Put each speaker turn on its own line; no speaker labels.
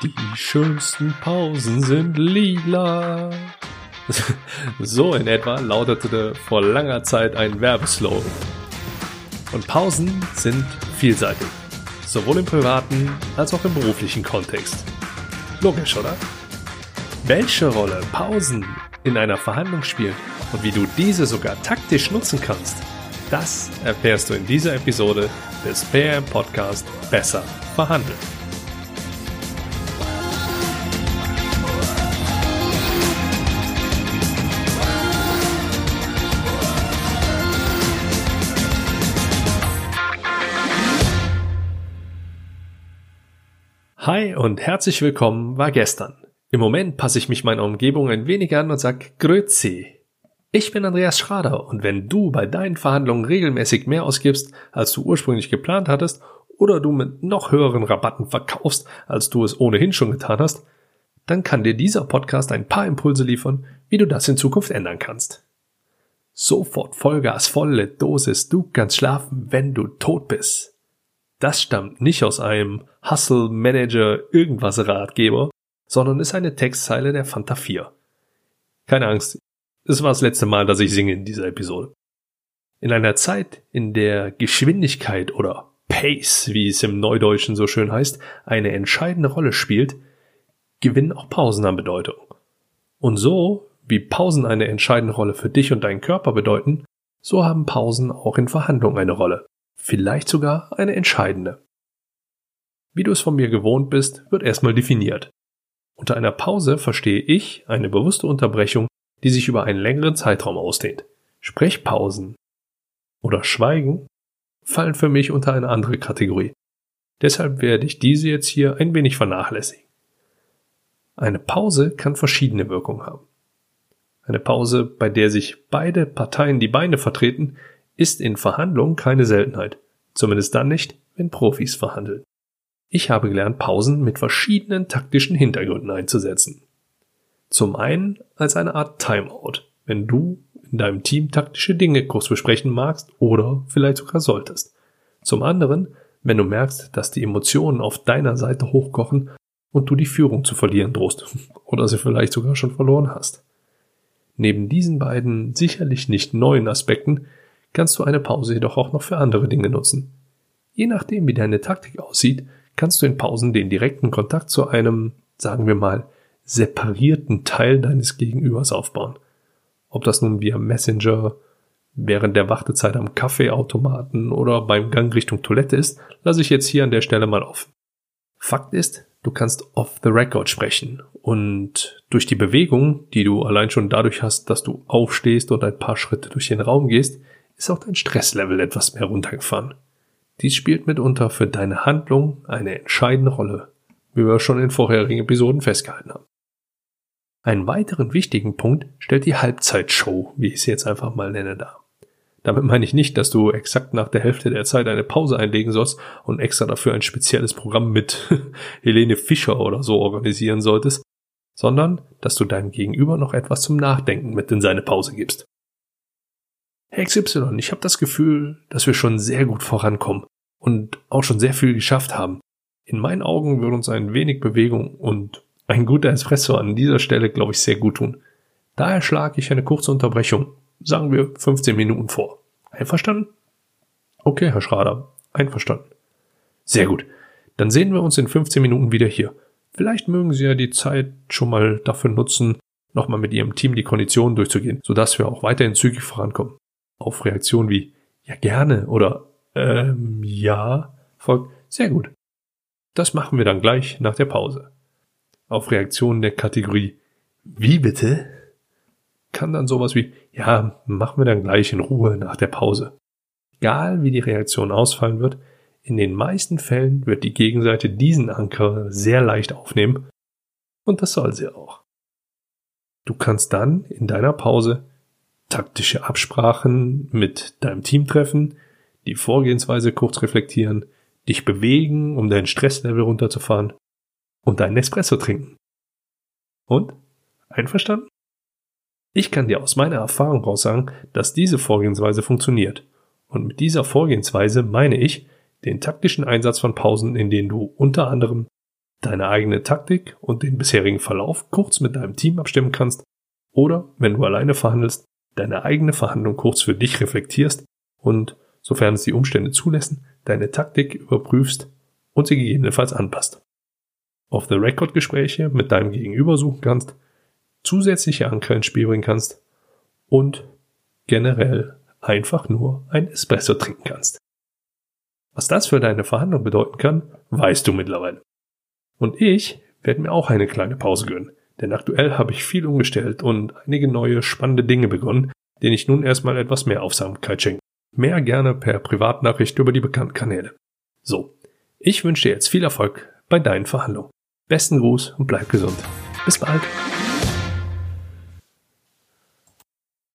Die schönsten Pausen sind lila. So in etwa lautete vor langer Zeit ein Werbeslogan. Und Pausen sind vielseitig. Sowohl im privaten als auch im beruflichen Kontext. Logisch, oder? Welche Rolle Pausen in einer Verhandlung spielen und wie du diese sogar taktisch nutzen kannst, das erfährst du in dieser Episode des PM Podcast Besser verhandeln. Hi und herzlich willkommen war gestern. Im Moment passe ich mich meiner Umgebung ein wenig an und sag Grüezi. Ich bin Andreas Schrader und wenn du bei deinen Verhandlungen regelmäßig mehr ausgibst, als du ursprünglich geplant hattest, oder du mit noch höheren Rabatten verkaufst, als du es ohnehin schon getan hast, dann kann dir dieser Podcast ein paar Impulse liefern, wie du das in Zukunft ändern kannst. Sofort Vollgas, volle Dosis, du kannst schlafen, wenn du tot bist. Das stammt nicht aus einem Hustle Manager irgendwas Ratgeber, sondern ist eine Textzeile der Fanta 4. Keine Angst, es war das letzte Mal, dass ich singe in dieser Episode. In einer Zeit, in der Geschwindigkeit oder Pace, wie es im Neudeutschen so schön heißt, eine entscheidende Rolle spielt, gewinnen auch Pausen an Bedeutung. Und so, wie Pausen eine entscheidende Rolle für dich und deinen Körper bedeuten, so haben Pausen auch in Verhandlungen eine Rolle vielleicht sogar eine entscheidende. Wie du es von mir gewohnt bist, wird erstmal definiert. Unter einer Pause verstehe ich eine bewusste Unterbrechung, die sich über einen längeren Zeitraum ausdehnt. Sprechpausen oder Schweigen fallen für mich unter eine andere Kategorie. Deshalb werde ich diese jetzt hier ein wenig vernachlässigen. Eine Pause kann verschiedene Wirkungen haben. Eine Pause, bei der sich beide Parteien die Beine vertreten, ist in Verhandlungen keine Seltenheit. Zumindest dann nicht, wenn Profis verhandeln. Ich habe gelernt, Pausen mit verschiedenen taktischen Hintergründen einzusetzen. Zum einen als eine Art Timeout, wenn du in deinem Team taktische Dinge kurz besprechen magst oder vielleicht sogar solltest. Zum anderen, wenn du merkst, dass die Emotionen auf deiner Seite hochkochen und du die Führung zu verlieren drohst oder sie vielleicht sogar schon verloren hast. Neben diesen beiden sicherlich nicht neuen Aspekten kannst du eine Pause jedoch auch noch für andere Dinge nutzen. Je nachdem, wie deine Taktik aussieht, kannst du in Pausen den direkten Kontakt zu einem, sagen wir mal, separierten Teil deines Gegenübers aufbauen. Ob das nun via Messenger, während der Wartezeit am Kaffeeautomaten oder beim Gang Richtung Toilette ist, lasse ich jetzt hier an der Stelle mal offen. Fakt ist, du kannst off the record sprechen und durch die Bewegung, die du allein schon dadurch hast, dass du aufstehst und ein paar Schritte durch den Raum gehst, ist auch dein Stresslevel etwas mehr runtergefahren. Dies spielt mitunter für deine Handlung eine entscheidende Rolle, wie wir schon in vorherigen Episoden festgehalten haben. Einen weiteren wichtigen Punkt stellt die Halbzeitshow, wie ich sie jetzt einfach mal nenne, dar. Damit meine ich nicht, dass du exakt nach der Hälfte der Zeit eine Pause einlegen sollst und extra dafür ein spezielles Programm mit Helene Fischer oder so organisieren solltest, sondern dass du deinem Gegenüber noch etwas zum Nachdenken mit in seine Pause gibst. Herr XY, ich habe das Gefühl, dass wir schon sehr gut vorankommen und auch schon sehr viel geschafft haben. In meinen Augen würde uns ein wenig Bewegung und ein guter Espresso an dieser Stelle, glaube ich, sehr gut tun. Daher schlage ich eine kurze Unterbrechung, sagen wir 15 Minuten vor. Einverstanden? Okay, Herr Schrader, einverstanden. Sehr gut. Dann sehen wir uns in 15 Minuten wieder hier. Vielleicht mögen Sie ja die Zeit schon mal dafür nutzen, nochmal mit Ihrem Team die Konditionen durchzugehen, sodass wir auch weiterhin zügig vorankommen auf Reaktionen wie ja gerne oder ähm, ja folgt sehr gut. Das machen wir dann gleich nach der Pause. Auf Reaktionen der Kategorie wie bitte kann dann sowas wie ja machen wir dann gleich in Ruhe nach der Pause. Egal wie die Reaktion ausfallen wird, in den meisten Fällen wird die Gegenseite diesen Anker sehr leicht aufnehmen und das soll sie auch. Du kannst dann in deiner Pause taktische Absprachen mit deinem Team treffen, die Vorgehensweise kurz reflektieren, dich bewegen, um dein Stresslevel runterzufahren und deinen Espresso trinken. Und? Einverstanden? Ich kann dir aus meiner Erfahrung raus sagen, dass diese Vorgehensweise funktioniert. Und mit dieser Vorgehensweise meine ich den taktischen Einsatz von Pausen, in denen du unter anderem deine eigene Taktik und den bisherigen Verlauf kurz mit deinem Team abstimmen kannst oder, wenn du alleine verhandelst, deine eigene Verhandlung kurz für dich reflektierst und, sofern es die Umstände zulassen, deine Taktik überprüfst und sie gegebenenfalls anpasst. Off-the-Record-Gespräche mit deinem Gegenüber suchen kannst, zusätzliche Anker ins Spiel bringen kannst und generell einfach nur ein Espresso trinken kannst. Was das für deine Verhandlung bedeuten kann, weißt du mittlerweile. Und ich werde mir auch eine kleine Pause gönnen, denn aktuell habe ich viel umgestellt und einige neue spannende Dinge begonnen, denen ich nun erstmal etwas mehr Aufmerksamkeit schenke. Mehr gerne per Privatnachricht über die bekannten Kanäle. So, ich wünsche dir jetzt viel Erfolg bei deinen Verhandlungen. Besten Gruß und bleib gesund. Bis bald.